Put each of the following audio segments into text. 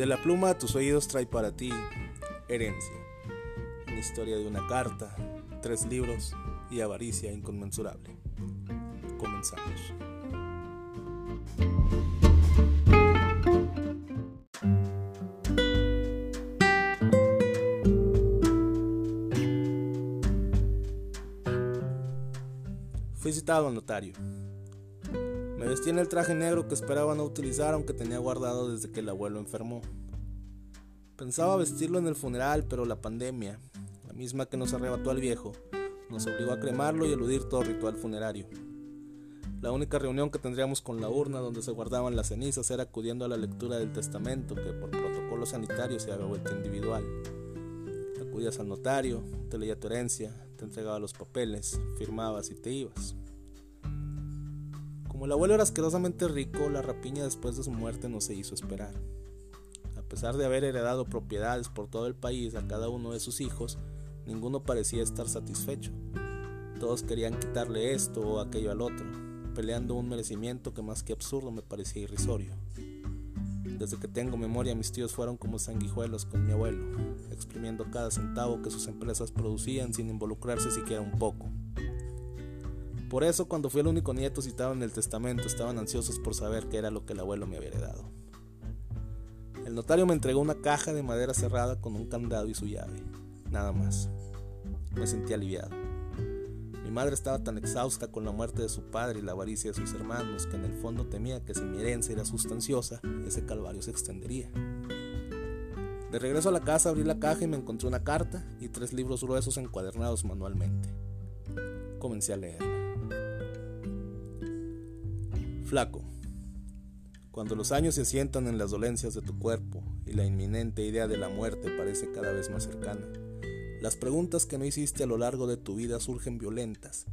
De la pluma a tus oídos trae para ti herencia, una historia de una carta, tres libros y avaricia inconmensurable. Comenzamos. Fui citado al notario. Me vestí en el traje negro que esperaba no utilizar aunque tenía guardado desde que el abuelo enfermó. Pensaba vestirlo en el funeral, pero la pandemia, la misma que nos arrebató al viejo, nos obligó a cremarlo y eludir todo ritual funerario. La única reunión que tendríamos con la urna donde se guardaban las cenizas era acudiendo a la lectura del testamento, que por protocolo sanitario se había vuelto individual. Acudías al notario, te leía tu herencia, te entregaba los papeles, firmabas y te ibas. Como el abuelo era asquerosamente rico, la rapiña después de su muerte no se hizo esperar. A pesar de haber heredado propiedades por todo el país a cada uno de sus hijos, ninguno parecía estar satisfecho. Todos querían quitarle esto o aquello al otro, peleando un merecimiento que más que absurdo me parecía irrisorio. Desde que tengo memoria mis tíos fueron como sanguijuelos con mi abuelo, exprimiendo cada centavo que sus empresas producían sin involucrarse siquiera un poco. Por eso cuando fui el único nieto citado en el testamento estaban ansiosos por saber qué era lo que el abuelo me había heredado. El notario me entregó una caja de madera cerrada con un candado y su llave, nada más. Me sentí aliviado. Mi madre estaba tan exhausta con la muerte de su padre y la avaricia de sus hermanos que en el fondo temía que si mi herencia era sustanciosa, ese calvario se extendería. De regreso a la casa abrí la caja y me encontré una carta y tres libros gruesos encuadernados manualmente. Comencé a leerla. Flaco, cuando los años se sientan en las dolencias de tu cuerpo y la inminente idea de la muerte parece cada vez más cercana, las preguntas que no hiciste a lo largo de tu vida surgen violentas,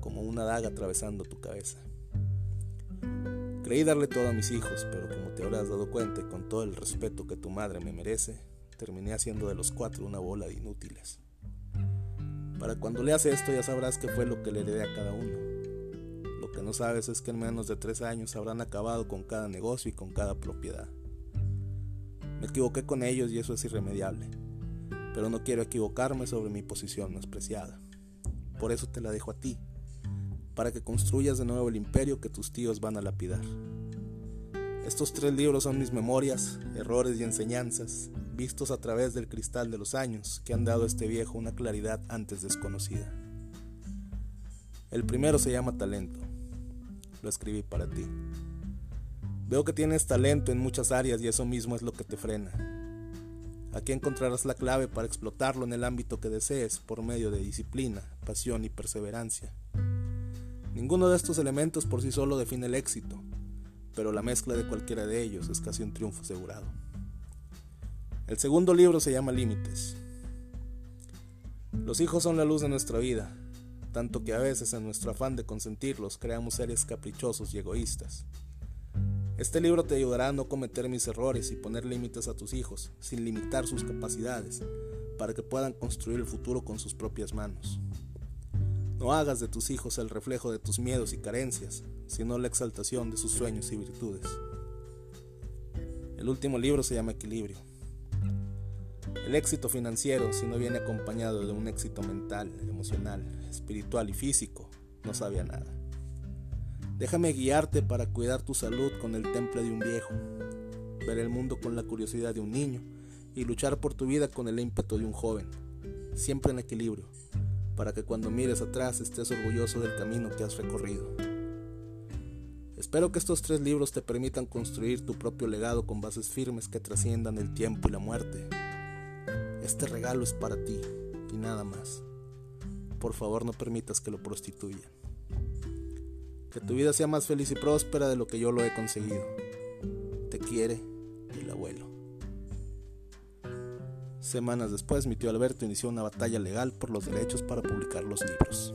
como una daga atravesando tu cabeza. Creí darle todo a mis hijos, pero como te habrás dado cuenta con todo el respeto que tu madre me merece, terminé haciendo de los cuatro una bola de inútiles. Para cuando leas esto ya sabrás qué fue lo que le heredé a cada uno. Lo que no sabes es que en menos de tres años habrán acabado con cada negocio y con cada propiedad. Me equivoqué con ellos y eso es irremediable pero no quiero equivocarme sobre mi posición más preciada. Por eso te la dejo a ti, para que construyas de nuevo el imperio que tus tíos van a lapidar. Estos tres libros son mis memorias, errores y enseñanzas, vistos a través del cristal de los años que han dado a este viejo una claridad antes desconocida. El primero se llama talento. Lo escribí para ti. Veo que tienes talento en muchas áreas y eso mismo es lo que te frena. Aquí encontrarás la clave para explotarlo en el ámbito que desees por medio de disciplina, pasión y perseverancia. Ninguno de estos elementos por sí solo define el éxito, pero la mezcla de cualquiera de ellos es casi un triunfo asegurado. El segundo libro se llama Límites. Los hijos son la luz de nuestra vida, tanto que a veces en nuestro afán de consentirlos creamos seres caprichosos y egoístas. Este libro te ayudará a no cometer mis errores y poner límites a tus hijos, sin limitar sus capacidades, para que puedan construir el futuro con sus propias manos. No hagas de tus hijos el reflejo de tus miedos y carencias, sino la exaltación de sus sueños y virtudes. El último libro se llama Equilibrio. El éxito financiero, si no viene acompañado de un éxito mental, emocional, espiritual y físico, no sabe a nada. Déjame guiarte para cuidar tu salud con el temple de un viejo, ver el mundo con la curiosidad de un niño y luchar por tu vida con el ímpetu de un joven, siempre en equilibrio, para que cuando mires atrás estés orgulloso del camino que has recorrido. Espero que estos tres libros te permitan construir tu propio legado con bases firmes que trasciendan el tiempo y la muerte. Este regalo es para ti y nada más. Por favor no permitas que lo prostituyan. Que tu vida sea más feliz y próspera de lo que yo lo he conseguido. Te quiere el abuelo. Semanas después, mi tío Alberto inició una batalla legal por los derechos para publicar los libros.